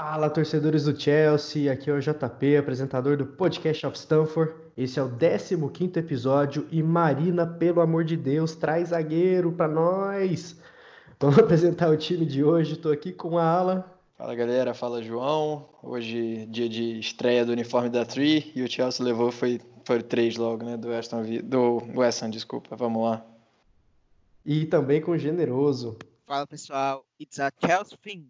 Fala, torcedores do Chelsea, aqui é o JP, apresentador do Podcast of Stanford. Esse é o 15º episódio e Marina, pelo amor de Deus, traz zagueiro para nós. Vamos apresentar o time de hoje, estou aqui com a Alan. Fala galera, fala João. Hoje dia de estreia do uniforme da Tree e o Chelsea levou foi foi três logo, né, do Aston do West Ham, desculpa. Vamos lá. E também com generoso. Fala pessoal, it's a Chelsea thing.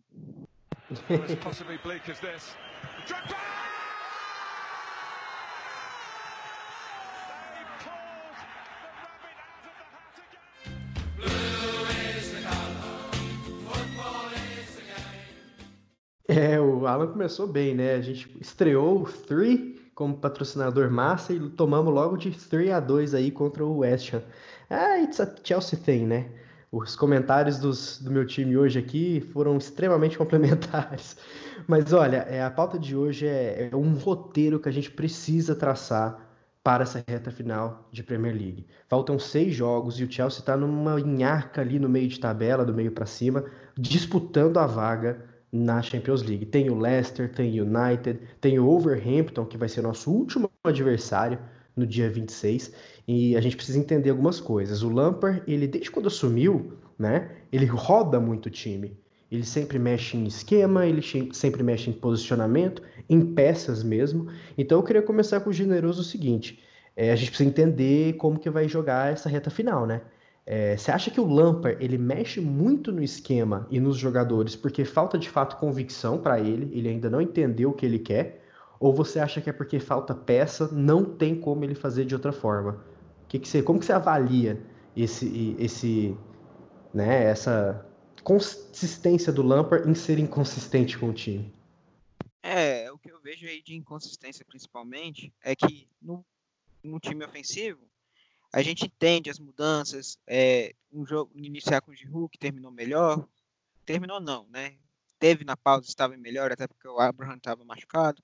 É, o Alan começou bem, né? A gente estreou o 3 como patrocinador massa e tomamos logo de 3 a 2 aí contra o West Ham. Ah, it's a Chelsea thing, né? Os comentários dos, do meu time hoje aqui foram extremamente complementares. Mas olha, é, a pauta de hoje é, é um roteiro que a gente precisa traçar para essa reta final de Premier League. Faltam seis jogos e o Chelsea está numa enharca ali no meio de tabela, do meio para cima, disputando a vaga na Champions League. Tem o Leicester, tem o United, tem o Overhampton, que vai ser nosso último adversário no dia 26, e a gente precisa entender algumas coisas. O Lampard, ele desde quando assumiu, né, ele roda muito o time. Ele sempre mexe em esquema, ele sempre mexe em posicionamento, em peças mesmo. Então eu queria começar com o generoso o seguinte: é, a gente precisa entender como que vai jogar essa reta final, né? É, você acha que o Lampard ele mexe muito no esquema e nos jogadores porque falta de fato convicção para ele, ele ainda não entendeu o que ele quer? Ou você acha que é porque falta peça, não tem como ele fazer de outra forma? Que que você, como que você avalia esse, esse, né, essa consistência do Lampard em ser inconsistente com o time? É, o que eu vejo aí de inconsistência principalmente é que no, no time ofensivo a gente entende as mudanças, é, um jogo iniciar com o Giroud que terminou melhor, terminou não, né? Teve na pausa, estava melhor, até porque o Abraham estava machucado.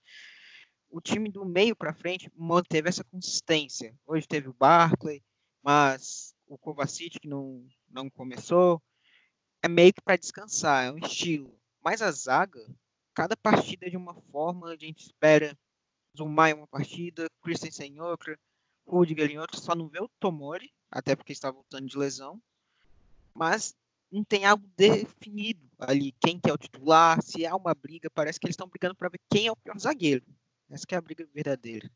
O time do meio para frente manteve essa consistência. Hoje teve o Barkley, mas o Kovacic que não, não começou. É meio que para descansar, é um estilo. Mas a zaga, cada partida é de uma forma, a gente espera Zumar em uma partida, Christensen outra, Rudiger em outro, só não vê o Tomori, até porque está voltando de lesão. Mas não tem algo definido ali, quem que é o titular, se há uma briga, parece que eles estão brigando para ver quem é o pior zagueiro. Essa é a briga verdadeira.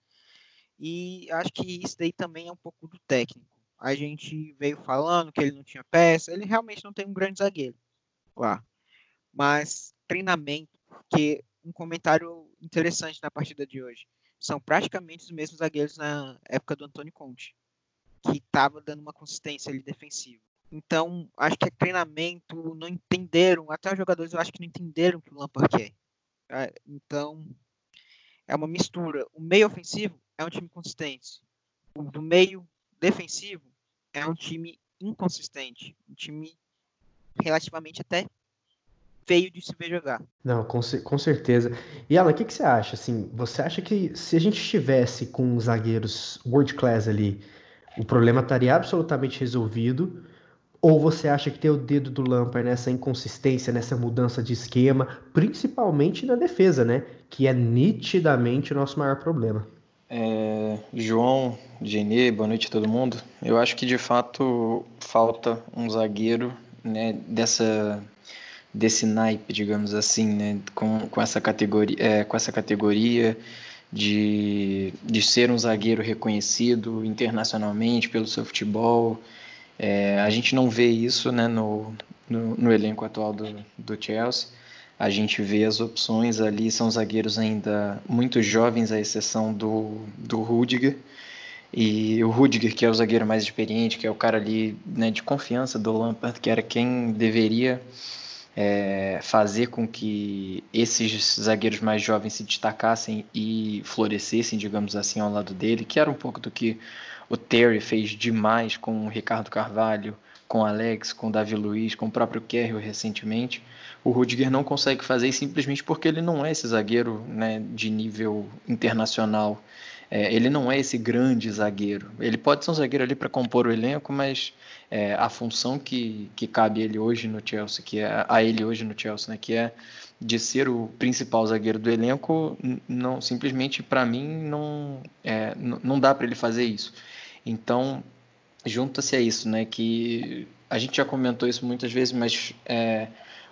E acho que isso daí também é um pouco do técnico. A gente veio falando que ele não tinha peça, ele realmente não tem um grande zagueiro lá. Mas treinamento, que um comentário interessante na partida de hoje são praticamente os mesmos zagueiros na época do Antônio Conte, que estava dando uma consistência ali defensiva. Então, acho que é treinamento, não entenderam, até os jogadores eu acho que não entenderam o que o Lampard quer. É, então, é uma mistura. O meio ofensivo é um time consistente. O do meio defensivo é um time inconsistente. Um time relativamente até feio de se ver jogar. Não, com, com certeza. E Alan, o que, que você acha? Assim, você acha que se a gente estivesse com zagueiros world class ali, o problema estaria absolutamente resolvido? Ou você acha que tem o dedo do Lampard nessa inconsistência, nessa mudança de esquema, principalmente na defesa, né? Que é nitidamente o nosso maior problema. É, João, Genê, boa noite a todo mundo. Eu acho que de fato falta um zagueiro né, dessa desse naipe, digamos assim, né, com, com, essa categoria, é, com essa categoria de, de ser um zagueiro reconhecido internacionalmente pelo seu futebol. É, a gente não vê isso né, no, no, no, elenco atual do, do Chelsea. A gente vê as opções ali, são zagueiros ainda muito jovens, à exceção do, do Rudiger. E o Rudiger, que é o zagueiro mais experiente, que é o cara ali né, de confiança do Lampard, que era quem deveria é, fazer com que esses zagueiros mais jovens se destacassem e florescessem, digamos assim, ao lado dele, que era um pouco do que o Terry fez demais com o Ricardo Carvalho, com Alex, com o Davi Luiz, com o próprio Kerry recentemente. O Rudiger não consegue fazer simplesmente porque ele não é esse zagueiro né, de nível internacional É, ele não é esse grande zagueiro. Ele pode ser um zagueiro ali para compor o elenco, mas é, a função que, que cabe ele hoje no Chelsea, que é a ele hoje no Chelsea, né, que é de ser o principal zagueiro do elenco, não simplesmente para mim não é, não dá para ele fazer isso. Então junta-se a isso, né, que a gente já comentou isso muitas vezes, mas é,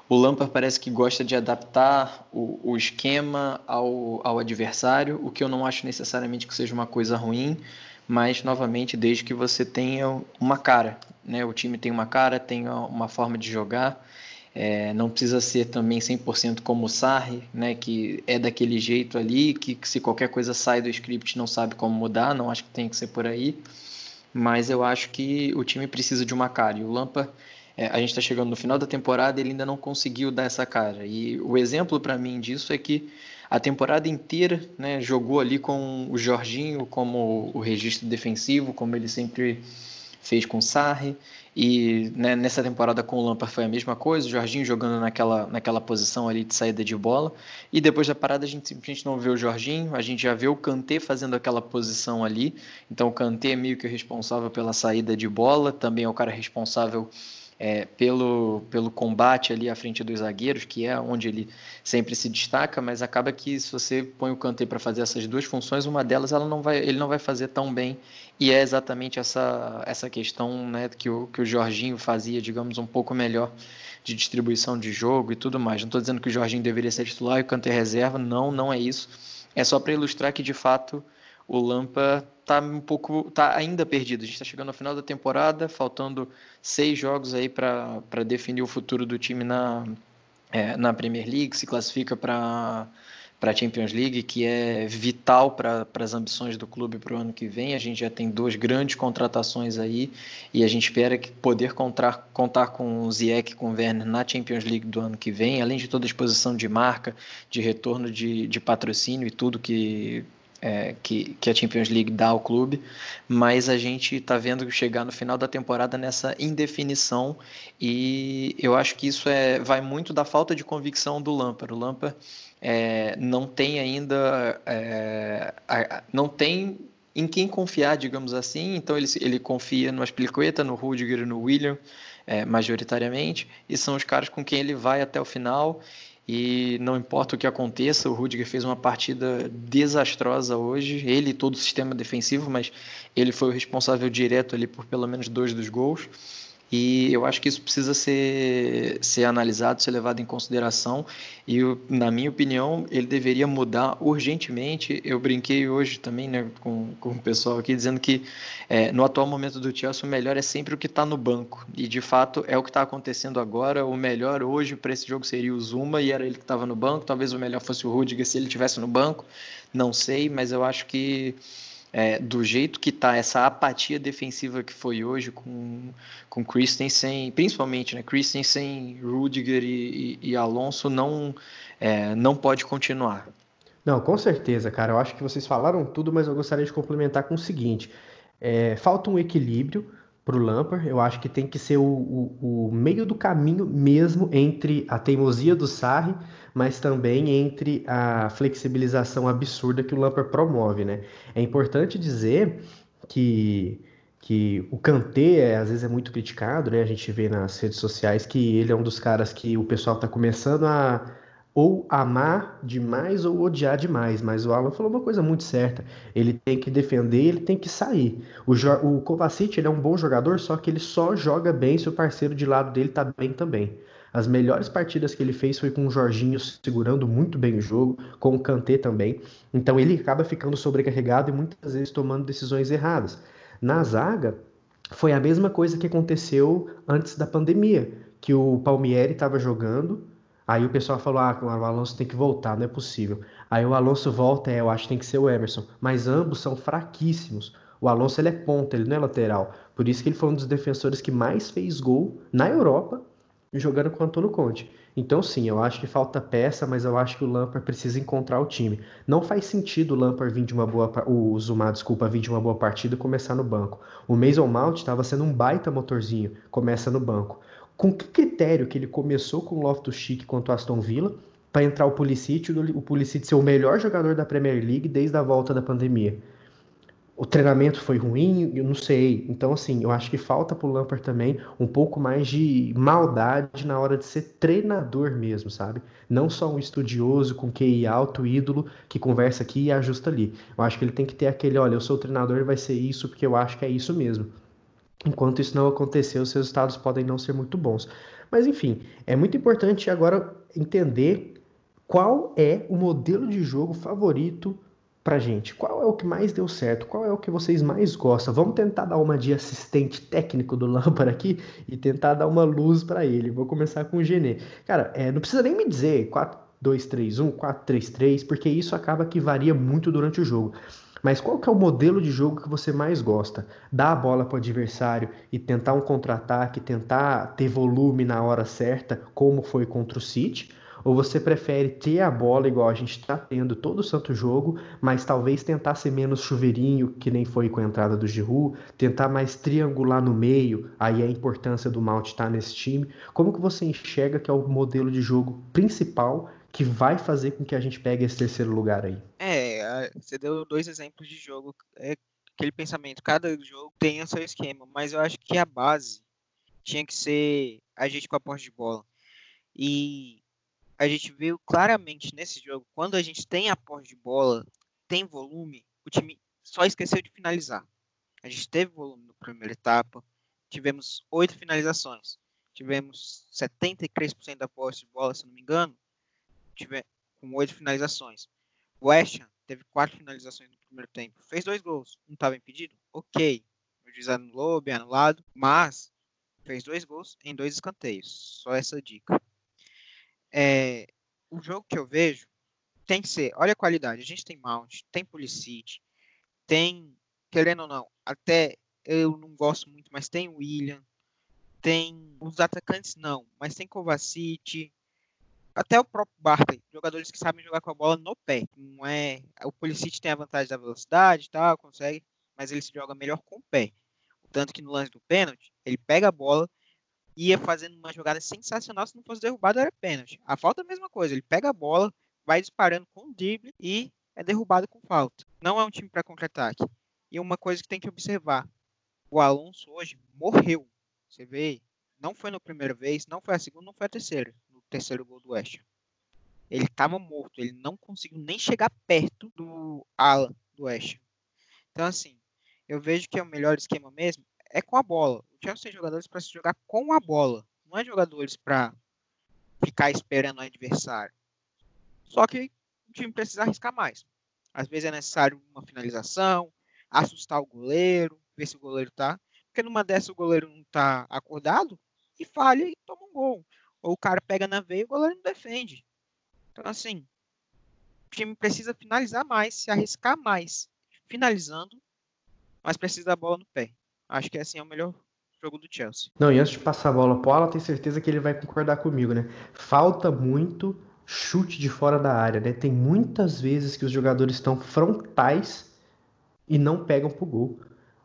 o Lampard parece que gosta de adaptar o, o esquema ao, ao adversário, o que eu não acho necessariamente que seja uma coisa ruim, mas novamente desde que você tenha uma cara, né? O time tem uma cara, tem uma forma de jogar, é, não precisa ser também 100% como o Sarri, né? Que é daquele jeito ali, que, que, se qualquer coisa sai do script não sabe como mudar, não acho que tem que ser por aí, mas eu acho que o time precisa de uma cara e o Lampard é, a gente está chegando no final da temporada ele ainda não conseguiu dar essa cara. E o exemplo para mim disso é que a temporada inteira né, jogou ali com o Jorginho como o registro defensivo, como ele sempre fez com o Sarri. E né, nessa temporada com o Lampard foi a mesma coisa, o Jorginho jogando naquela, naquela posição ali de saída de bola. E depois da parada a gente simplesmente não vê o Jorginho, a gente já vê o Kanté fazendo aquela posição ali. Então o Kanté é meio que responsável pela saída de bola, também é o cara responsável é, pelo, pelo combate ali à frente dos zagueiros, que é onde ele sempre se destaca, mas acaba que se você põe o Kanté para fazer essas duas funções, uma delas ela não vai, ele não vai fazer tão bem, e é exatamente essa, essa questão né, que, o, que o Jorginho fazia, digamos, um pouco melhor de distribuição de jogo e tudo mais. Não estou dizendo que o Jorginho deveria ser titular e o Kanté reserva, não, não é isso. É só para ilustrar que, de fato, o Lampa tá um pouco, tá ainda perdido. A gente está chegando ao final da temporada, faltando seis jogos aí para definir o futuro do time na, é, na Premier League, se classifica para para a Champions League, que é vital para as ambições do clube para o ano que vem. A gente já tem duas grandes contratações aí e a gente espera que poder contar, contar com o Ziyech com o Werner na Champions League do ano que vem, além de toda a exposição de marca, de retorno de, de patrocínio e tudo que é, que, que a Champions League dá ao clube, mas a gente está vendo chegar no final da temporada nessa indefinição e eu acho que isso é, vai muito da falta de convicção do Lampard. O Lampard é, não tem ainda, é, não tem em quem confiar, digamos assim, então ele, ele confia no Aspilicueta, no Rudiger e no William, é, majoritariamente, e são os caras com quem ele vai até o final e não importa o que aconteça, o Rudiger fez uma partida desastrosa hoje. Ele e todo o sistema defensivo, mas ele foi o responsável direto ali por pelo menos dois dos gols. E eu acho que isso precisa ser, ser analisado, ser levado em consideração. E, na minha opinião, ele deveria mudar urgentemente. Eu brinquei hoje também né, com, com o pessoal aqui, dizendo que é, no atual momento do Chelsea, o melhor é sempre o que está no banco. E, de fato, é o que está acontecendo agora. O melhor hoje para esse jogo seria o Zuma, e era ele que estava no banco. Talvez o melhor fosse o Rudiger se ele tivesse no banco. Não sei, mas eu acho que é, do jeito que está essa apatia defensiva que foi hoje com, com Christensen, principalmente né, Christensen, Rudiger e, e, e Alonso, não, é, não pode continuar. Não, com certeza, cara. Eu acho que vocês falaram tudo, mas eu gostaria de complementar com o seguinte: é, falta um equilíbrio para o Lampard. Eu acho que tem que ser o, o, o, meio do caminho mesmo entre a teimosia do Sarri, mas também entre a flexibilização absurda que o Lampard promove, né? É importante dizer que que o Kanté é, às vezes é muito criticado, né? A gente vê nas redes sociais que ele é um dos caras que o pessoal está começando a ou amar demais ou odiar demais. Mas o Alan falou uma coisa muito certa. Ele tem que defender, ele tem que sair. O, o Kovacic ele é um bom jogador, só que ele só joga bem se o parceiro de lado dele tá bem também. As melhores partidas que ele fez foi com o Jorginho segurando muito bem o jogo, com o Kanté também. Então ele acaba ficando sobrecarregado e muitas vezes tomando decisões erradas. Na zaga, foi a mesma coisa que aconteceu antes da pandemia, que o Palmieri estava jogando, Aí o pessoal falou: ah, o Alonso tem que voltar, não é possível. Aí o Alonso volta, é, eu acho que tem que ser o Emerson. Mas ambos são fraquíssimos. O Alonso ele é ponta, ele não é lateral. Por isso que ele foi um dos defensores que mais fez gol na Europa jogando com o Antônio Conte. Então sim, eu acho que falta peça, mas eu acho que o Lampard precisa encontrar o time. Não faz sentido o Lampard vir de uma boa o Zuma, desculpa, vir de uma boa partida e começar no banco. O Mason Mount estava sendo um baita motorzinho, começa no banco. Com que critério que ele começou com o Loftus-Cheek contra o Aston Villa para entrar o Pulisic, o Pulisic ser o melhor jogador da Premier League desde a volta da pandemia? O treinamento foi ruim, eu não sei. Então, assim, eu acho que falta pro Lampard também um pouco mais de maldade na hora de ser treinador mesmo, sabe? Não só um estudioso com QI alto, ídolo, que conversa aqui e ajusta ali. Eu acho que ele tem que ter aquele, olha, eu sou o treinador e vai ser isso porque eu acho que é isso mesmo. Enquanto isso não acontecer, os resultados podem não ser muito bons. Mas, enfim, é muito importante agora entender qual é o modelo de jogo favorito pra gente. Qual é o que mais deu certo? Qual é o que vocês mais gostam? Vamos tentar dar uma de assistente técnico do Lampard aqui e tentar dar uma luz para ele. Vou começar com o Genê. Cara, é, não precisa nem me dizer 4-2-3-1, 4-3-3, porque isso acaba que varia muito durante o jogo. Mas qual que é o modelo de jogo que você mais gosta? Dar a bola para o adversário e tentar um contra-ataque, tentar ter volume na hora certa, como foi contra o City? Ou você prefere ter a bola igual a gente está tendo todo o santo jogo, mas talvez tentar ser menos chuveirinho, que nem foi com a entrada do Giroud, tentar mais triangular no meio, aí a importância do Mount estar tá nesse time. Como que você enxerga que é o modelo de jogo principal que vai fazer com que a gente pegue esse terceiro lugar aí? É, você deu dois exemplos de jogo, é aquele pensamento, cada jogo tem o seu esquema, mas eu acho que a base tinha que ser a gente com a posse de bola. E a gente viu claramente nesse jogo, quando a gente tem a posse de bola, tem volume, o time só esqueceu de finalizar. A gente teve volume na primeira etapa, tivemos oito finalizações, tivemos 73% da posse de bola, se não me engano, tive, com oito finalizações. O West Ham teve quatro finalizações no primeiro tempo, fez dois gols, não estava impedido? Ok, o juiz anulou, bem anulado, mas fez dois gols em dois escanteios, só essa dica é, o jogo que eu vejo tem que ser, olha a qualidade, a gente tem Mount, tem Pulisic, tem, querendo ou não, até eu não gosto muito, mas tem William, tem os atacantes não, mas tem Kovacic, até o próprio Barkley, jogadores que sabem jogar com a bola no pé, não é, o Pulisic tem a vantagem da velocidade tal, consegue, mas ele se joga melhor com o pé, tanto que no lance do pênalti, ele pega a bola, ia fazendo uma jogada sensacional. Se não fosse derrubado, era pênalti. A falta é a mesma coisa. Ele pega a bola, vai disparando com o drible e é derrubado com falta. Não é um time para contra-ataque. E uma coisa que tem que observar: o Alonso hoje morreu. Você vê, não foi na primeira vez, não foi a segunda, não foi a terceira. No terceiro gol do West. Ele estava morto. Ele não conseguiu nem chegar perto do Alan do West. Então, assim, eu vejo que é o melhor esquema mesmo é com a bola. O Chelsea tem jogadores para se jogar com a bola. Não é jogadores para ficar esperando o adversário. Só que o time precisa arriscar mais. Às vezes é necessário uma finalização, assustar o goleiro, ver se o goleiro tá. Porque numa dessa o goleiro não tá acordado e falha e toma um gol. Ou o cara pega na veia e o goleiro não defende. Então, assim, o time precisa finalizar mais, se arriscar mais, finalizando, mas precisa da bola no pé. Acho que assim é o melhor jogo do Chelsea. Não, e antes de passar a bola pro Alan, tenho certeza que ele vai concordar comigo, né? Falta muito chute de fora da área, né? Tem muitas vezes que os jogadores estão frontais e não pegam pro gol.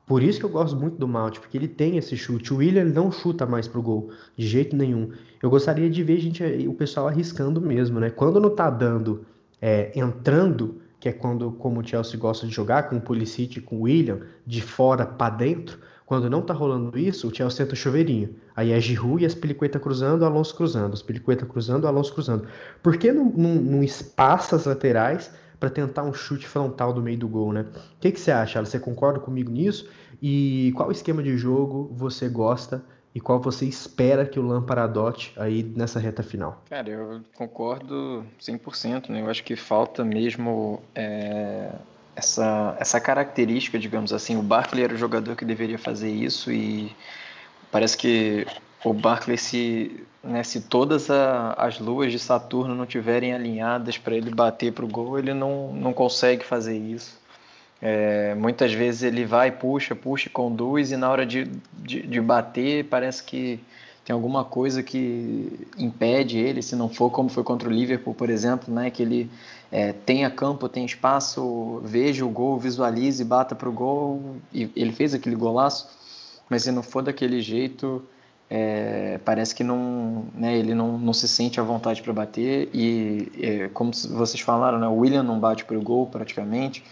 Por isso que eu gosto muito do Malte, porque ele tem esse chute. O William não chuta mais pro gol, de jeito nenhum. Eu gostaria de ver gente, o pessoal arriscando mesmo, né? Quando não tá dando, é, entrando, que é quando, como o Chelsea gosta de jogar, com o Pulisic e com o William, de fora para dentro, quando não tá rolando isso, o Chelsea tenta chuveirinho. Aí é Giroud e as Peliqueta cruzando, Alonso cruzando. As Peliqueta cruzando, Alonso cruzando. Por que não, não, não espaça as laterais para tentar um chute frontal do meio do gol, né? O que, que você acha? Você concorda comigo nisso? E qual esquema de jogo você gosta e qual você espera que o Lampard adote aí nessa reta final? Cara, eu concordo 100%, né? Eu acho que falta mesmo é, essa, essa característica, digamos assim. O Barkley era o jogador que deveria fazer isso e parece que o Barkley, se, né, se todas a, as luas de Saturno não tiverem alinhadas para ele bater para o gol, ele não, não consegue fazer isso. É, muitas vezes ele vai, puxa, puxa, conduz e na hora de, de, de bater parece que tem alguma coisa que impede ele, se não for como foi contra o Liverpool, por exemplo, né, que ele é, tenha campo, tem espaço, veja o gol, visualize, bata para o gol, e ele fez aquele golaço, mas se não for daquele jeito, é, parece que não, né, ele não, não se sente à vontade para bater, e é, como vocês falaram, né, o William não bate para o gol praticamente,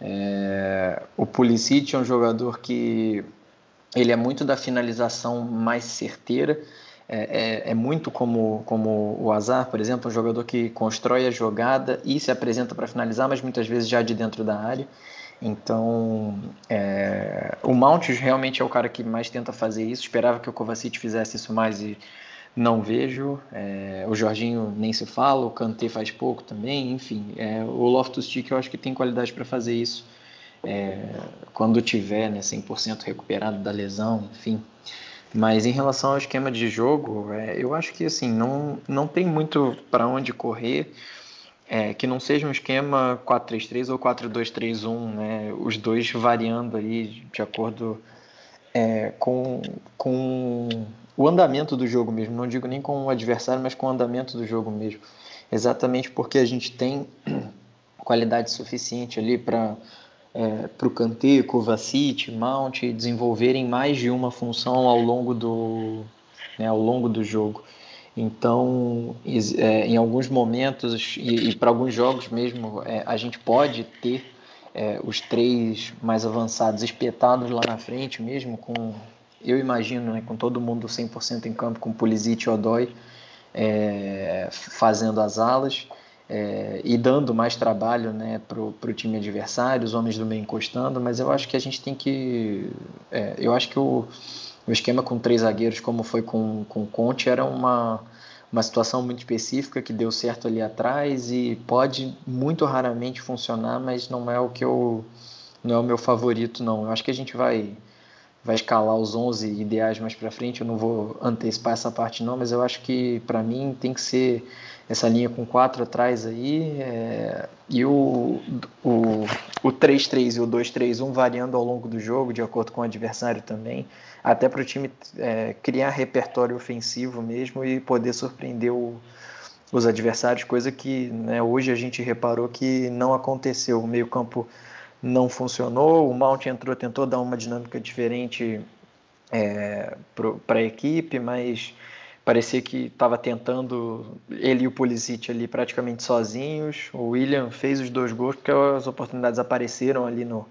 É, o Pulisic é um jogador que ele é muito da finalização mais certeira, é, é, é, muito como, como o Azar, por exemplo, um jogador que constrói a jogada e se apresenta para finalizar, mas muitas vezes já de dentro da área. Então, é, o Mount realmente é o cara que mais tenta fazer isso. Esperava que o Kovacic fizesse isso mais e não vejo. É, o Jorginho nem se fala, o Kanté faz pouco também. Enfim, é, o Loftus-Cheek eu acho que tem qualidade para fazer isso é, quando tiver né, 100% recuperado da lesão, enfim. Mas em relação ao esquema de jogo, é, eu acho que assim não, não tem muito para onde correr. É, que não seja um esquema 4-3-3 ou 4-2-3-1, né? os dois variando aí de acordo é, com, com o andamento do jogo mesmo. Não digo nem com o adversário, mas com o andamento do jogo mesmo. Exatamente porque a gente tem qualidade suficiente ali para é, para o Kanté, Kovacic, Mount desenvolverem mais de uma função ao longo do, né, ao longo do jogo. Então, é, em alguns momentos e, e para alguns jogos mesmo, é, a gente pode ter é, os três mais avançados espetados lá na frente mesmo, com eu imagino, né, com todo mundo 100% em campo, com Pulisic e Odoi é, fazendo as alas é, e dando mais trabalho né, para o time adversário, os homens do meio encostando, mas eu acho que a gente tem que. É, eu acho que o, o esquema com três zagueiros, como foi com, com o Conte, era uma, uma situação muito específica que deu certo ali atrás e pode muito raramente funcionar, mas não é o que eu. não é o meu favorito, não. Eu acho que a gente vai vai escalar os 11 ideais mais para frente. Eu não vou antecipar essa parte não, mas eu acho que para mim tem que ser essa linha com quatro atrás aí é, e o, o, o 3-3 e o 2-3-1 variando ao longo do jogo, de acordo com o adversário também, até para o time é, criar repertório ofensivo mesmo e poder surpreender o, os adversários, coisa que né, hoje a gente reparou que não aconteceu. O meio-campo não funcionou. O Mount entrou, tentou dar uma dinâmica diferente é, para a equipe, mas parecia que estava tentando ele e o Pulisic ali praticamente sozinhos. O William fez os dois gols porque as oportunidades apareceram ali no,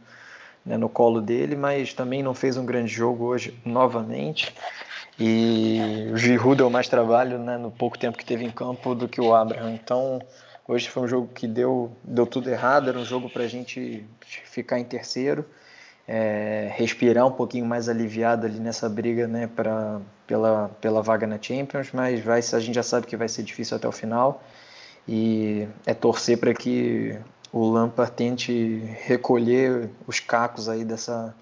né, no colo dele, mas também não fez um grande jogo hoje novamente. E o Giroud deu mais trabalho né, no pouco tempo que teve em campo do que o Abraham. Então Hoje foi um jogo que deu, deu tudo errado, era um jogo para a gente ficar em terceiro, é, respirar um pouquinho mais aliviado ali nessa briga né, pra, pela, pela vaga na Champions, mas vai, a gente já sabe que vai ser difícil até o final e é torcer para que o Lampard tente recolher os cacos aí dessa,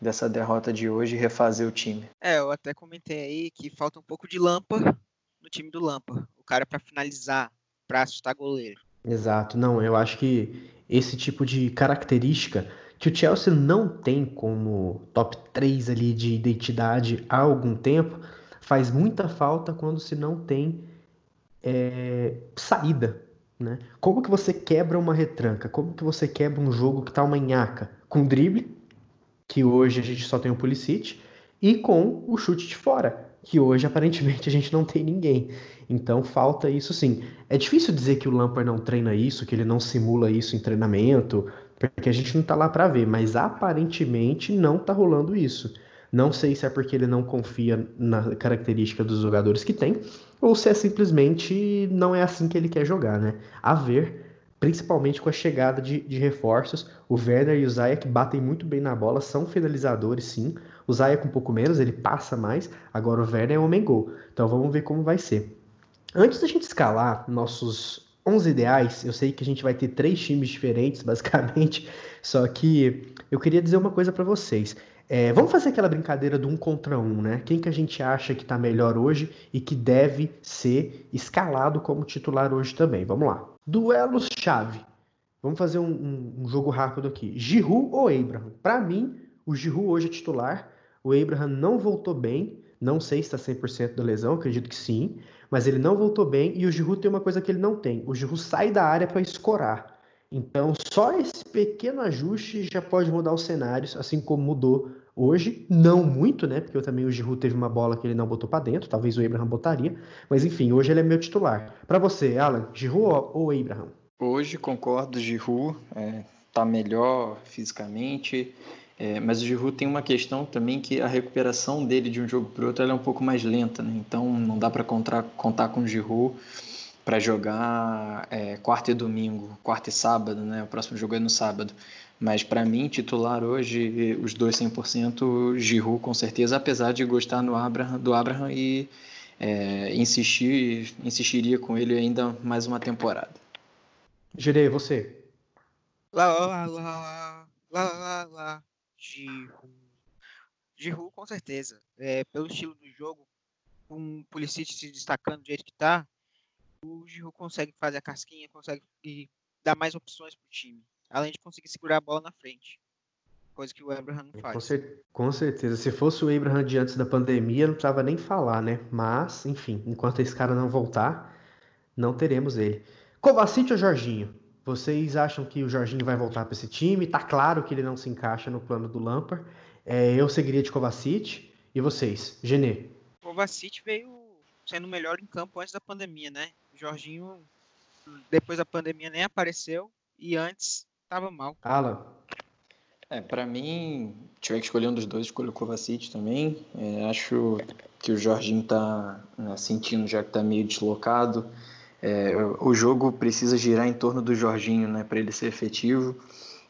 dessa derrota de hoje e refazer o time. É, eu até comentei aí que falta um pouco de Lampard no time do Lampard. O cara para finalizar, para assustar goleiro. Exato, não, eu acho que esse tipo de característica que o Chelsea não tem como top 3 ali de identidade há algum tempo, faz muita falta quando se não tem é, saída. Né? Como que você quebra uma retranca? Como que você quebra um jogo que tá uma nhaca? Com drible, que hoje a gente só tem o Pulisic, e com o chute de fora, que hoje aparentemente a gente não tem ninguém. Então falta isso sim. É difícil dizer que o Lampard não treina isso, que ele não simula isso em treinamento, porque a gente não tá lá para ver, mas aparentemente não tá rolando isso. Não sei se é porque ele não confia na característica dos jogadores que tem, ou se é simplesmente não é assim que ele quer jogar, né? A ver, principalmente com a chegada de, de reforços, o Werner e o Zayek batem muito bem na bola, são finalizadores sim. O Zayek um pouco menos, ele passa mais, agora o Werner é homem gol. Então vamos ver como vai ser. Antes da gente escalar nossos 11 ideais, eu sei que a gente vai ter três times diferentes, basicamente, só que eu queria dizer uma coisa para vocês. É, vamos fazer aquela brincadeira do um contra um, né? Quem que a gente acha que está melhor hoje e que deve ser escalado como titular hoje também? Vamos lá. Duelos-chave. Vamos fazer um, um, um, jogo rápido aqui. Giroud ou Abraham? Para mim, o Giroud hoje é titular. O Abraham não voltou bem. Não sei se está 100% da lesão, acredito que sim mas ele não voltou bem e o Giroud tem uma coisa que ele não tem. O Giroud sai da área para escorar. Então, só esse pequeno ajuste já pode mudar os cenários, assim como mudou hoje. Não muito, né? Porque eu também o Giroud teve uma bola que ele não botou para dentro, talvez o Abraham botaria, mas enfim, hoje ele é meu titular. Para você, Alan, Giroud ou Abraham? Hoje concordo, Giroud. É, tá melhor fisicamente. É, mas o Giroud tem uma questão também que a recuperação dele de um jogo para outro é um pouco mais lenta, né? Então não dá para contar, contar com o Giroud para jogar é, quarta e domingo, quarta e sábado, né? O próximo jogo é no sábado. Mas para mim, titular hoje, os dois 100%, Giroud com certeza, apesar de gostar no Abraham, do Abraham e é, insistir, insistiria com ele ainda mais uma temporada. Girei, você? Lá, lá, lá, lá, lá, lá. Giroud. Giroud, com certeza. É, pelo estilo do jogo, com o Pulisic se destacando do jeito que tá, o Giroud consegue fazer a casquinha, consegue dar mais opções pro time. Além de conseguir segurar a bola na frente. Coisa que o Abraham não faz. Com, cer com certeza. Se fosse o Abraham de antes da pandemia, não precisava nem falar, né? Mas, enfim, enquanto esse cara não voltar, não teremos ele. Kovacic ou Jorginho? Vocês acham que o Jorginho vai voltar para esse time? Tá claro que ele não se encaixa no plano do Lampard. É, eu seguiria de Kovacic. E vocês? Genê? Kovacic veio sendo melhor em campo antes da pandemia, né? O Jorginho, depois da pandemia, nem apareceu. E antes, tava mal. Alan? É, para mim, tiver que escolher um dos dois, escolho o Kovacic também. É, acho que o Jorginho tá né, sentindo já que tá meio deslocado. É, o jogo precisa girar em torno do Jorginho, né, para ele ser efetivo.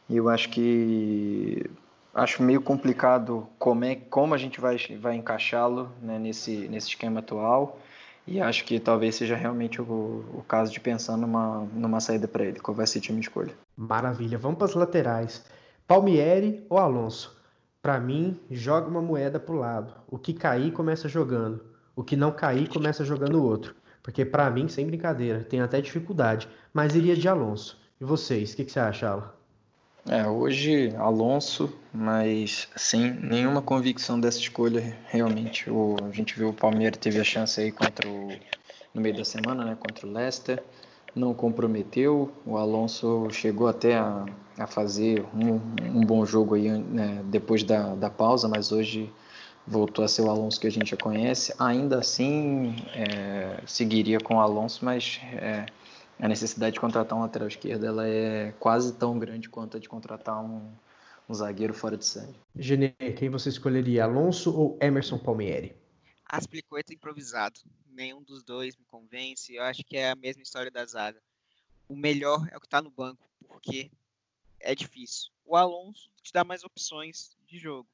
E eu acho que acho meio complicado como é como a gente vai vai encaixá-lo né, nesse nesse esquema atual. E acho que talvez seja realmente o, o caso de pensar numa, numa saída para ele. Qual vai ser a time de escolha? Maravilha. Vamos para as laterais. Palmieri ou Alonso? Para mim, joga uma moeda pro lado. O que cair começa jogando. O que não cair começa jogando o outro. Porque para mim, sem brincadeira, tem até dificuldade, mas iria de Alonso. E vocês, o que, que, você acha, Alan? É, hoje Alonso, mas sem nenhuma convicção dessa escolha, realmente. O, a gente viu o Palmeiras teve a chance aí contra o, no meio da semana, né, contra o Leicester, não comprometeu. O Alonso chegou até a, a fazer um, um bom jogo aí né, depois da, da pausa, mas hoje voltou a ser o Alonso que a gente já conhece. Ainda assim, é, seguiria com o Alonso, mas é, a necessidade de contratar um lateral esquerdo ela é quase tão grande quanto a de contratar um, um zagueiro fora de série. Genê, quem você escolheria, Alonso ou Emerson Palmieri? Aspilicueta improvisado. Nenhum dos dois me convence. Eu acho que é a mesma história da zaga. O melhor é o que está no banco, porque é difícil. O Alonso te dá mais opções de jogo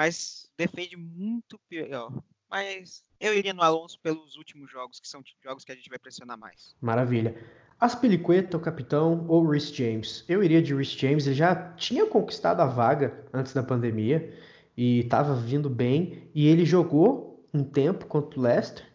mas defende muito pior. Mas eu iria no Alonso pelos últimos jogos, que são jogos que a gente vai pressionar mais. Maravilha. Aspilicueta, o capitão, ou Rhys James? Eu iria de Rhys James, ele já tinha conquistado a vaga antes da pandemia e estava vindo bem, e ele jogou um tempo contra o Leicester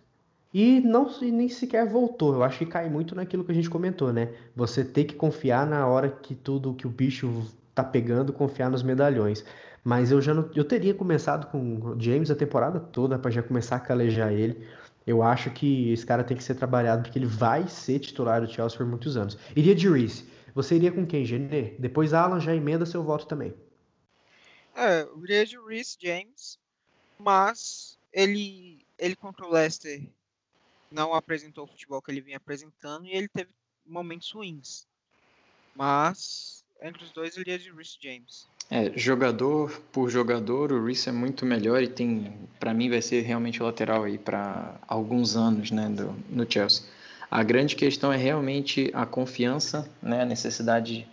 e não nem sequer voltou. Eu acho que cai muito naquilo que a gente comentou, né? Você ter que confiar na hora que tudo que o bicho tá pegando, confiar nos medalhões. Mas eu já não, eu teria começado com o James a temporada toda para já começar a calejar ele. Eu acho que esse cara tem que ser trabalhado porque ele vai ser titular do Chelsea por muitos anos. Iria de Reese. Você iria com quem, Genê? Depois Alan já emenda seu voto também. É, eu iria de Reese James, mas ele, ele contra o Leicester não apresentou o futebol que ele vinha apresentando e ele teve momentos ruins. Mas entre os dois, eu iria de Reese James. É, jogador por jogador, o Reese é muito melhor e tem, para mim, vai ser realmente lateral aí para alguns anos, né, do, no Chelsea. A grande questão é realmente a confiança, né, a necessidade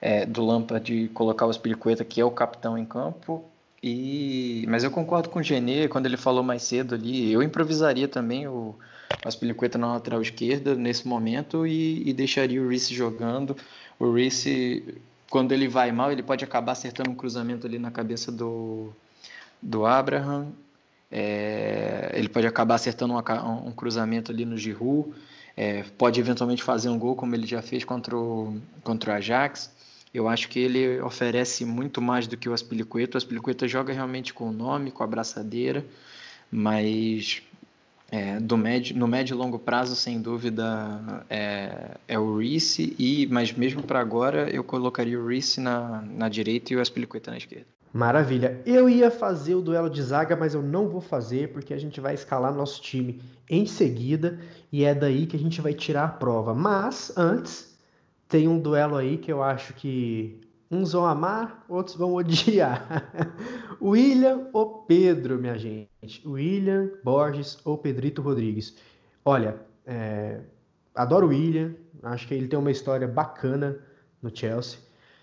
é, do Lampa de colocar o Spilicueta, que é o capitão em campo. E, mas eu concordo com o Genê quando ele falou mais cedo ali. Eu improvisaria também o, o Spilicueta na lateral esquerda nesse momento e, e deixaria o Reese jogando. O Reese quando ele vai mal, ele pode acabar acertando um cruzamento ali na cabeça do, do Abraham. É, ele pode acabar acertando um, um cruzamento ali no Giroud. É, pode eventualmente fazer um gol, como ele já fez contra o, contra o Ajax. Eu acho que ele oferece muito mais do que o Aspilicueta. O Aspilicueta joga realmente com o nome, com a braçadeira, mas é, do médio, no médio e longo prazo, sem dúvida, é, é o Reese, e, mas mesmo para agora eu colocaria o Reese na, na direita e o Aspilicueta na esquerda. Maravilha. Eu ia fazer o duelo de zaga, mas eu não vou fazer porque a gente vai escalar nosso time em seguida e é daí que a gente vai tirar a prova. Mas antes, tem um duelo aí que eu acho que uns vão amar, outros vão odiar. William ou Pedro, minha gente? William Borges ou Pedrito Rodrigues? Olha, é, adoro o William, acho que ele tem uma história bacana no Chelsea,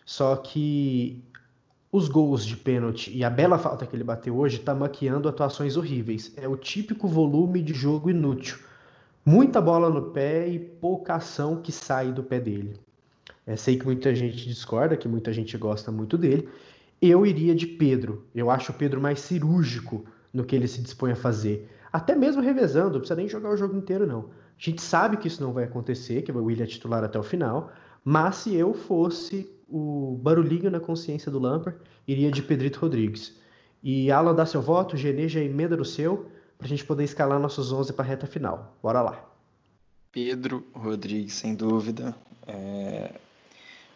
só que os gols de pênalti e a bela falta que ele bateu hoje tá maquiando atuações horríveis. É o típico volume de jogo inútil. Muita bola no pé e pouca ação que sai do pé dele. É, sei que muita gente discorda, que muita gente gosta muito dele. Eu iria de Pedro. Eu acho o Pedro mais cirúrgico no que ele se dispõe a fazer. Até mesmo revezando, não precisa nem jogar o jogo inteiro, não. A gente sabe que isso não vai acontecer, que o William é titular até o final, mas se eu fosse o barulhinho na consciência do Lampard iria de Pedrito Rodrigues. E Alan dá seu voto, Genê já emenda no seu, para a gente poder escalar nossos 11 para a reta final. Bora lá. Pedro Rodrigues, sem dúvida. É...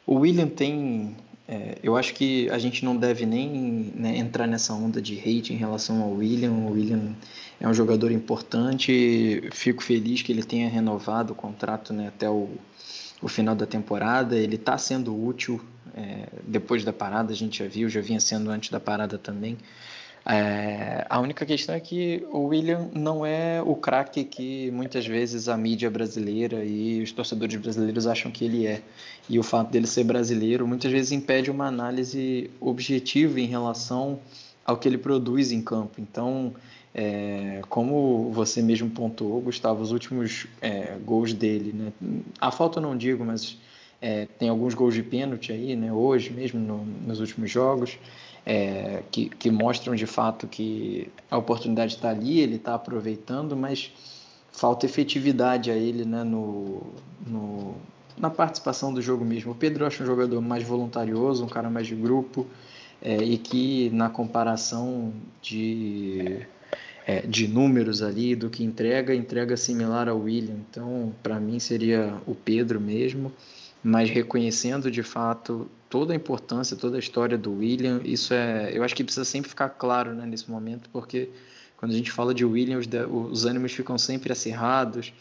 O William tem. É, eu acho que a gente não deve nem né, entrar nessa onda de hate em relação ao William. O William é um jogador importante. Fico feliz que ele tenha renovado o contrato né, até o o final da temporada. Ele está sendo útil é, depois da parada, a gente já viu, já vinha sendo antes da parada também. É, a única questão é que o William não é o craque que muitas vezes a mídia brasileira e os torcedores brasileiros acham que ele é. E o fato dele ser brasileiro muitas vezes impede uma análise objetiva em relação ao que ele produz em campo. Então, é, como você mesmo pontuou, Gustavo, os últimos é, gols dele, né? A falta eu não digo, mas é, tem alguns gols de pênalti aí, né? Hoje mesmo, no, nos últimos jogos, é, que, que mostram de fato que a oportunidade está ali, ele está aproveitando, mas falta efetividade a ele, né? No, no, na participação do jogo mesmo. O Pedro eu acho um jogador mais voluntarioso, um cara mais de grupo, é, e que na comparação de é, de números ali, do que entrega, entrega similar ao William. Então, para mim, seria o Pedro mesmo, mas reconhecendo de fato toda a importância, toda a história do William. Isso é, eu acho que precisa sempre ficar claro né, nesse momento, porque quando a gente fala de William, os, os ânimos ficam sempre acirrados.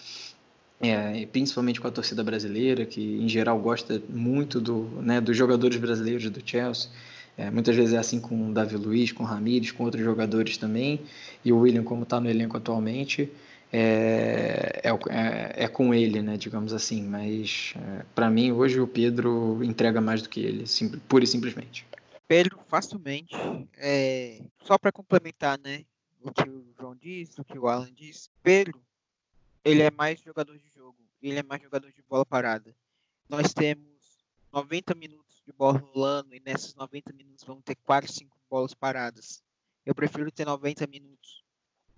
É, principalmente com a torcida brasileira, que em geral gosta muito do, né, dos jogadores brasileiros do Chelsea. É, muitas vezes é assim com o Davi Luiz, com o Ramires, com outros jogadores também. E o William, como está no elenco atualmente, é, é, é, é, com ele, né, digamos assim. Mas é, para mim, hoje, o Pedro entrega mais do que ele, sim, pura e simplesmente. Pedro, facilmente. É, só para complementar né, o que o João disse, o que o Alan disse, Pedro, ele é mais jogador de jogo, ele é mais jogador de bola parada. Nós temos 90 minutos de bola rolando e nesses 90 minutos vão ter 4, 5 bolas paradas. Eu prefiro ter 90 minutos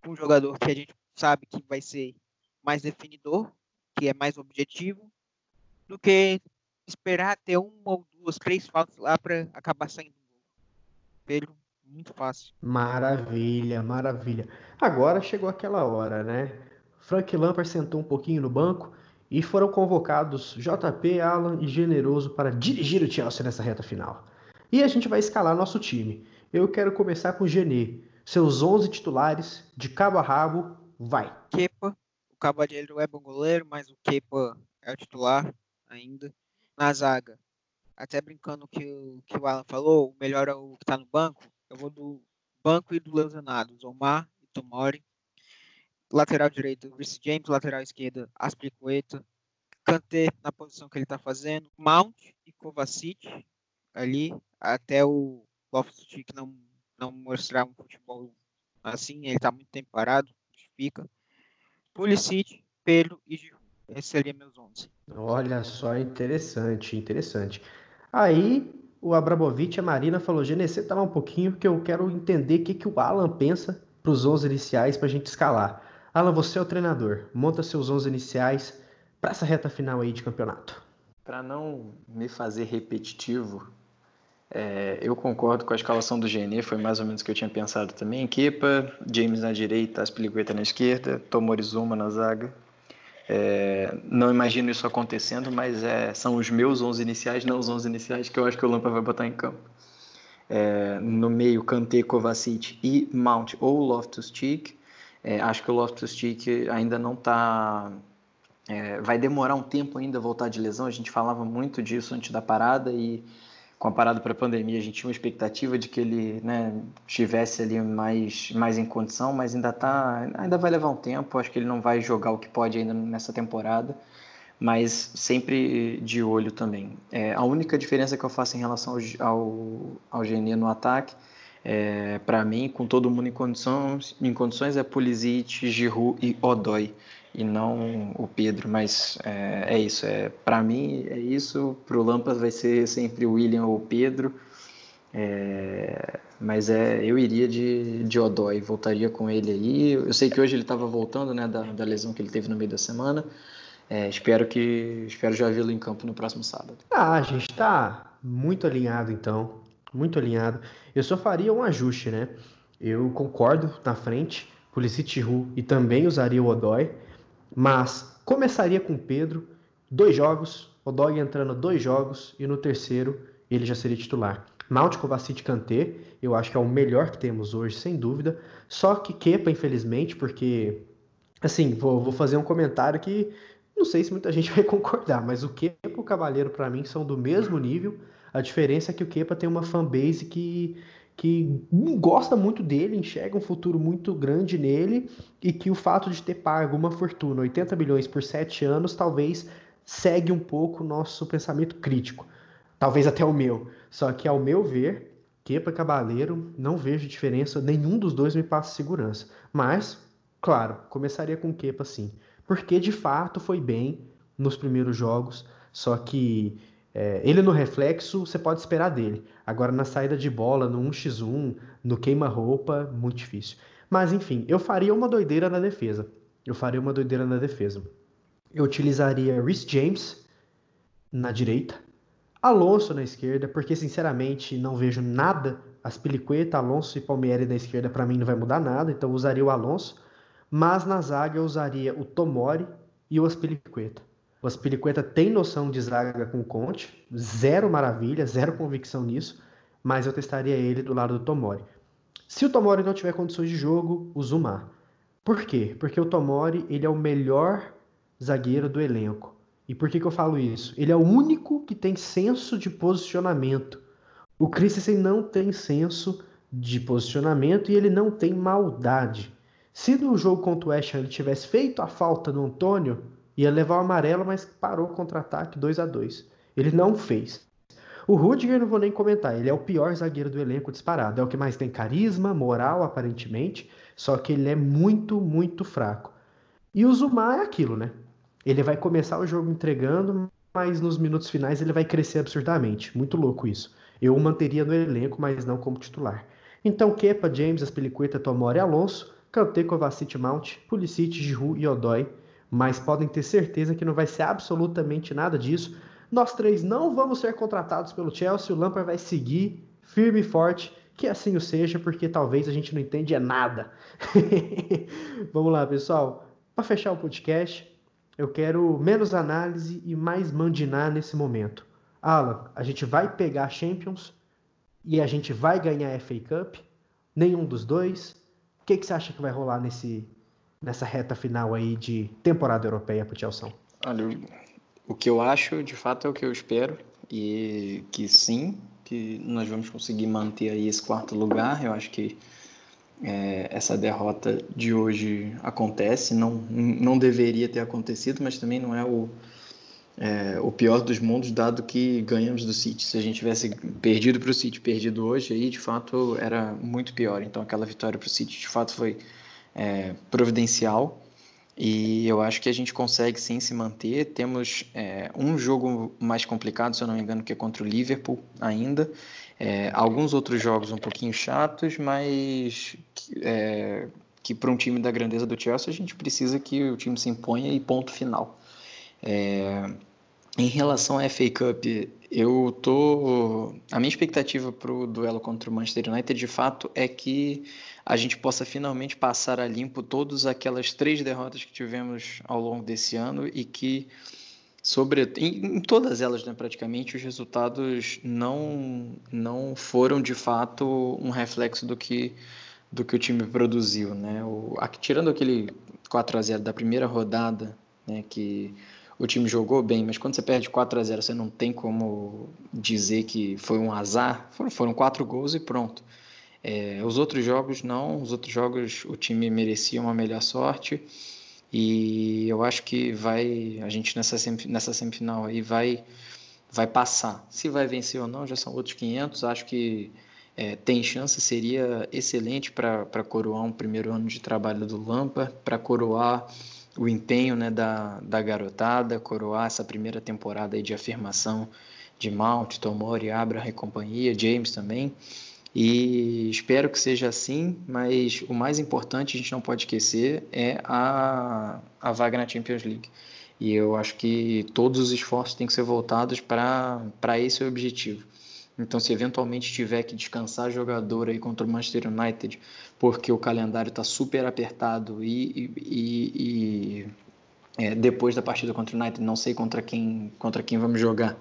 com um jogador que a gente sabe que vai ser mais definidor, que é mais objetivo, do que esperar ter uma ou duas, três faltas lá para acabar saindo Pedro, muito fácil. Maravilha, maravilha. Agora chegou aquela hora, né? Frank Lampard sentou um pouquinho no banco e foram convocados JP, Alan e Generoso para dirigir o Chelsea nessa reta final. E a gente vai escalar nosso time. Eu quero começar com o Genê. Seus 11 titulares, de cabo a rabo, vai. Kepa, o Cavalheiro é bom goleiro, mas o Kepa é o titular ainda. Na zaga, até brincando que o que o Alan falou, o melhor é o que está no banco. Eu vou do banco e do lesionado, Omar e Tomori lateral direito, Reece James, lateral esquerda, Aspilicueta, Kanté na posição que ele está fazendo, Mount e Kovacic ali, até o Loftus-Cheek não, não mostrar um futebol assim, ele está muito tempo parado, fica. Pulisic, Pedro e Giroud. Esses seriam meus 11. Olha só, interessante, interessante. Aí o Abramovich e a Marina falou, Genê, tá lá um pouquinho, porque eu quero entender o que, que o Alan pensa para os 11 iniciais para a gente escalar. Alan, você é o treinador. Monta seus 11 iniciais para essa reta final aí de campeonato. Para não me fazer repetitivo, é, eu concordo com a escalação do GNE, foi mais ou menos o que eu tinha pensado também. Kepa, James na direita, Aspilicueta na esquerda, Tomorizuma na zaga. É, não imagino isso acontecendo, mas é, são os meus 11 iniciais, não os 11 iniciais que eu acho que o Lampa vai botar em campo. É, no meio, Kanté, Kovacic e Mount ou Loftus-Cheek. É, acho que o Loftus Cheek ainda não está É, vai demorar um tempo ainda voltar de lesão. A gente falava muito disso antes da parada e com a parada para a pandemia a gente tinha uma expectativa de que ele né, estivesse ali mais, mais em condição, mas ainda tá, ainda vai levar um tempo. Acho que ele não vai jogar o que pode ainda nessa temporada, mas sempre de olho também. É, a única diferença que eu faço em relação ao, ao, ao no ataque é, para mim, com todo mundo em condições, em condições é Pulisic, Giroud e Odoi, e não o Pedro. Mas é, é isso. É, para mim, é isso. Para o Lampas vai ser sempre o William ou o Pedro. É, mas é, eu iria de, de Odoi, voltaria com ele aí. Eu sei que hoje ele estava voltando né, da, da lesão que ele teve no meio da semana. É, espero que espero já vê-lo em campo no próximo sábado. Ah, a gente está muito alinhado então muito alinhado. Eu só faria um ajuste, né? Eu concordo na frente, Pulisic e também usaria o Odói, mas começaria com Pedro, dois jogos, Odói entrando dois jogos e no terceiro ele já seria titular. Mount, Kovacic, Kanté, eu acho que é o melhor que temos hoje, sem dúvida. Só que Kepa, infelizmente, porque assim, vou, vou fazer um comentário que não sei se muita gente vai concordar, mas o Kepa e o Cavaleiro para mim são do mesmo nível. A diferença é que o Kepa tem uma fanbase que, que gosta muito dele, enxerga um futuro muito grande nele e que o fato de ter pago uma fortuna, 80 milhões por 7 anos, talvez segue um pouco o nosso pensamento crítico. Talvez até o meu. Só que, ao meu ver, Kepa Cabaleiro, não vejo diferença, nenhum dos dois me passa segurança. Mas, claro, começaria com Kepa sim. Porque de fato foi bem nos primeiros jogos, só que é, ele no reflexo, você pode esperar dele. Agora, na saída de bola, no 1x1, no queima-roupa, muito difícil. Mas, enfim, eu faria uma doideira na defesa. Eu faria uma doideira na defesa. Eu utilizaria Rhys James na direita, Alonso na esquerda, porque, sinceramente, não vejo nada. Aspilicueta, Alonso e Palmieri na esquerda, para mim, não vai mudar nada. Então, eu usaria o Alonso. Mas na zaga, eu usaria o Tomori e o Aspilicueta. O Aspilicueta tem noção de zaga com o Conte, zero maravilha, zero convicção nisso, mas eu testaria ele do lado do Tomori. Se o Tomori não tiver condições de jogo, o Zumar. Por quê? Porque o Tomori ele é o melhor zagueiro do elenco. E por que, que eu falo isso? Ele é o único que tem senso de posicionamento. O Christensen não tem senso de posicionamento e ele não tem maldade. Se no jogo contra o West Ham ele tivesse feito a falta no Antônio, Ia levar o amarelo, mas parou o contra-ataque 2 a 2 Ele não fez. O Rudiger não vou nem comentar, ele é o pior zagueiro do elenco disparado. É o que mais tem carisma, moral, aparentemente, só que ele é muito, muito fraco. E o Zuma é aquilo, né? Ele vai começar o jogo entregando, mas nos minutos finais ele vai crescer absurdamente. Muito louco isso. Eu o manteria no elenco, mas não como titular. Então, Kepa, James, Aspilicueta, Tomori Alonso, Kanté, Kovacic, Mount, Pulisic, Giroud e Odoi mas podem ter certeza que não vai ser absolutamente nada disso. Nós três não vamos ser contratados pelo Chelsea, o Lampard vai seguir firme e forte, que assim o seja, porque talvez a gente não entende é nada. vamos lá, pessoal. Para fechar o podcast, eu quero menos análise e mais mandinar nesse momento. Alan, a gente vai pegar Champions e a gente vai ganhar a FA Cup? Nenhum dos dois? O que, que você acha que vai rolar nesse, nessa reta final aí de temporada europeia para o Chelsea? Olha, o que eu acho, de fato, é o que eu espero e que sim, que nós vamos conseguir manter aí esse quarto lugar. Eu acho que é, essa derrota de hoje acontece, não, não deveria ter acontecido, mas também não é o, é, o pior dos mundos, dado que ganhamos do City. Se a gente tivesse perdido para o City, perdido hoje, aí de fato era muito pior. Então aquela vitória para o City de fato foi é, providencial e eu acho que a gente consegue sim se manter. Temos é, um jogo mais complicado, se eu não me engano, que é contra o Liverpool ainda. É, alguns outros jogos um pouquinho chatos, mas é, que para um time da grandeza do Chelsea a gente precisa que o time se imponha e ponto final. Em relação à FA Cup, eu tô. A minha expectativa para o duelo contra o Manchester United, de fato, é que a gente possa finalmente passar a limpo todas aquelas três derrotas que tivemos ao longo desse ano e que, sobre, em, em todas elas, né, praticamente, os resultados não, não foram de fato um reflexo do que, do que o time produziu. Né? O, tirando aquele 4 a 0 da primeira rodada né, que o time jogou bem, mas quando você perde 4 a 0 você não tem como dizer que foi um azar. Foram, foram quatro gols e pronto. É, os outros jogos não, os outros jogos o time merecia uma melhor sorte e eu acho que vai a gente nessa nessa semifinal aí vai vai passar. Se vai vencer ou não já são outros 500. Acho que é, tem chance, seria excelente para coroar um primeiro ano de trabalho do Lampa, para coroar o empenho né, da, da garotada, coroar essa primeira temporada de afirmação de Mount, Tomori, Abraham e companhia, James também. E espero que seja assim, mas o mais importante, a gente não pode esquecer, é a, a vaga na Champions League. E eu acho que todos os esforços têm que ser voltados para esse objetivo. Então, se eventualmente tiver que descansar jogador aí contra o Manchester United, porque o calendário está super apertado e, e, e é, depois da partida contra o United, não sei contra quem, contra quem vamos jogar,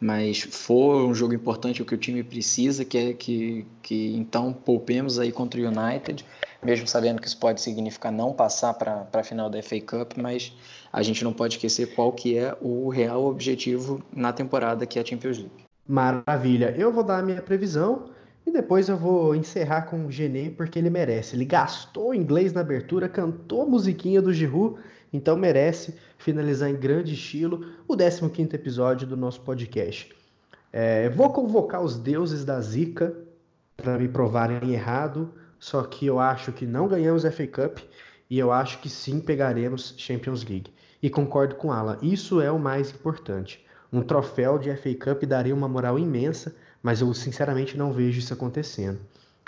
mas for um jogo importante, o que o time precisa, que é que, que então poupemos aí contra o United, mesmo sabendo que isso pode significar não passar para a final da FA Cup, mas a gente não pode esquecer qual que é o real objetivo na temporada, que é a Champions League. Maravilha. Eu vou dar a minha previsão e depois eu vou encerrar com o Genê porque ele merece. Ele gastou inglês na abertura, cantou a musiquinha do Giroud, então merece finalizar em grande estilo o 15º episódio do nosso podcast. É, vou convocar os deuses da zica para me provarem errado, só que eu acho que não ganhamos FA Cup e eu acho que sim pegaremos Champions League. E concordo com Alan, isso é o mais importante. Um troféu de FA Cup daria uma moral imensa, mas eu sinceramente não vejo isso acontecendo.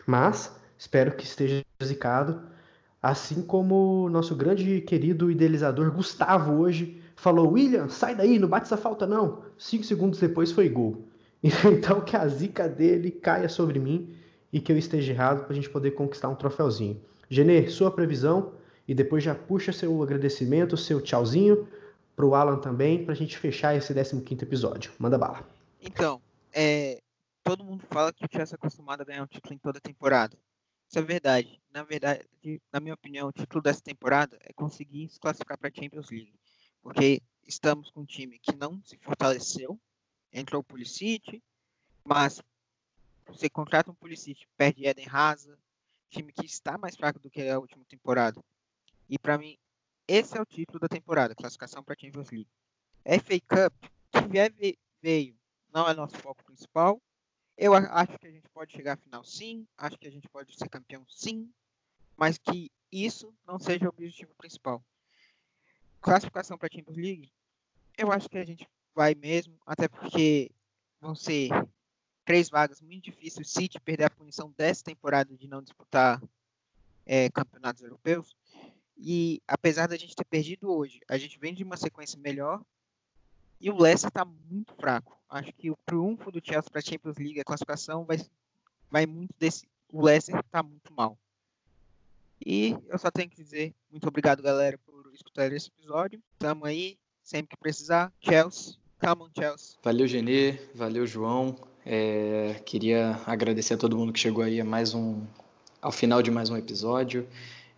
Mas espero que esteja zicado, assim como nosso grande querido idealizador Gustavo hoje falou: William, sai daí, não bate essa falta não. Cinco segundos depois foi gol. Então que a zica dele caia sobre mim e que eu esteja errado para a gente poder conquistar um troféuzinho. Genê, sua previsão e depois já puxa seu agradecimento, seu tchauzinho para o Alan também, para a gente fechar esse 15 episódio. Manda bala. Então, é, todo mundo fala que o Chelsea é acostumado a ganhar um título em toda temporada. Isso é verdade. Na verdade, na minha opinião, o título dessa temporada é conseguir se classificar para a Champions League. Porque estamos com um time que não se fortaleceu, entrou o Pulisic, mas você contrata um Pulisic, perde Eden Hazard, time que está mais fraco do que a última temporada. E para mim, esse é o título da temporada, classificação para a Champions League. FA Cup, que veio, não é nosso foco principal. Eu acho que a gente pode chegar à final sim, acho que a gente pode ser campeão sim, mas que isso não seja o objetivo principal. Classificação para a Champions League, eu acho que a gente vai mesmo, até porque vão ser três vagas muito difíceis. O City perder a punição dessa temporada de não disputar é, campeonatos europeus. E apesar da gente ter perdido hoje, a gente vem de uma sequência melhor. E o Leicester está muito fraco. Acho que o triunfo do Chelsea para a Champions League, a classificação, vai, vai muito desse. O Leicester está muito mal. E eu só tenho que dizer muito obrigado, galera, por escutar esse episódio. Tamo aí, sempre que precisar. Chelsea, come on, Chelsea. Valeu, Genê. Valeu, João. É, queria agradecer a todo mundo que chegou aí a mais um, ao final de mais um episódio.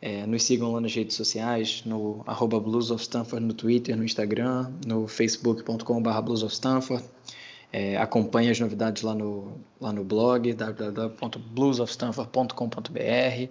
É, nos sigam lá nas redes sociais, no arroba Blues of Stanford no Twitter, no Instagram, no facebook.com.br Blues of Stanford. É, acompanhe as novidades lá no, lá no blog www.bluesofstanford.com.br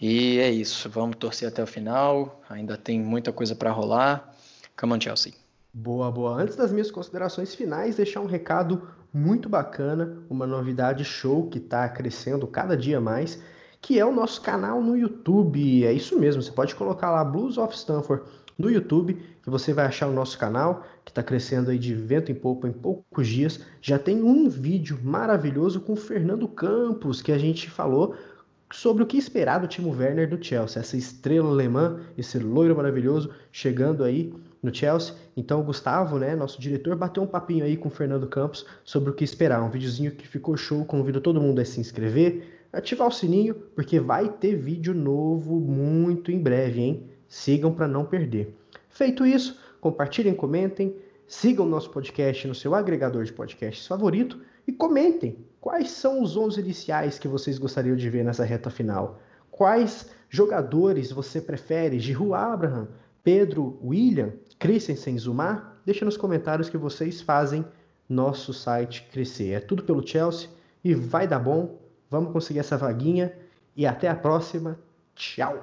e é isso, vamos torcer até o final, ainda tem muita coisa para rolar. Come on, Chelsea. Boa, boa. Antes das minhas considerações finais, deixar um recado muito bacana, uma novidade show que está crescendo cada dia mais que é o nosso canal no YouTube. É isso mesmo, você pode colocar lá Blues of Stanford no YouTube, que você vai achar o nosso canal, que está crescendo aí de vento em pouco em poucos dias. Já tem um vídeo maravilhoso com o Fernando Campos, que a gente falou sobre o que esperar do Timo Werner do Chelsea, essa estrela alemã, esse loiro maravilhoso chegando aí no Chelsea. Então o Gustavo, né, nosso diretor, bateu um papinho aí com o Fernando Campos sobre o que esperar. Um videozinho que ficou show, convido todo mundo a se inscrever, ativar o sininho, porque vai ter vídeo novo muito em breve, hein? Sigam para não perder. Feito isso, compartilhem, comentem, sigam nosso podcast no seu agregador de podcasts favorito e comentem quais são os 11 iniciais que vocês gostariam de ver nessa reta final. Quais jogadores você prefere? Giroud Abraham, Pedro, William, Christensen, Zumar? Deixa nos comentários que vocês fazem nosso site crescer. É tudo pelo Chelsea e vai dar bom. Vamos conseguir essa vaguinha e até a próxima. Tchau.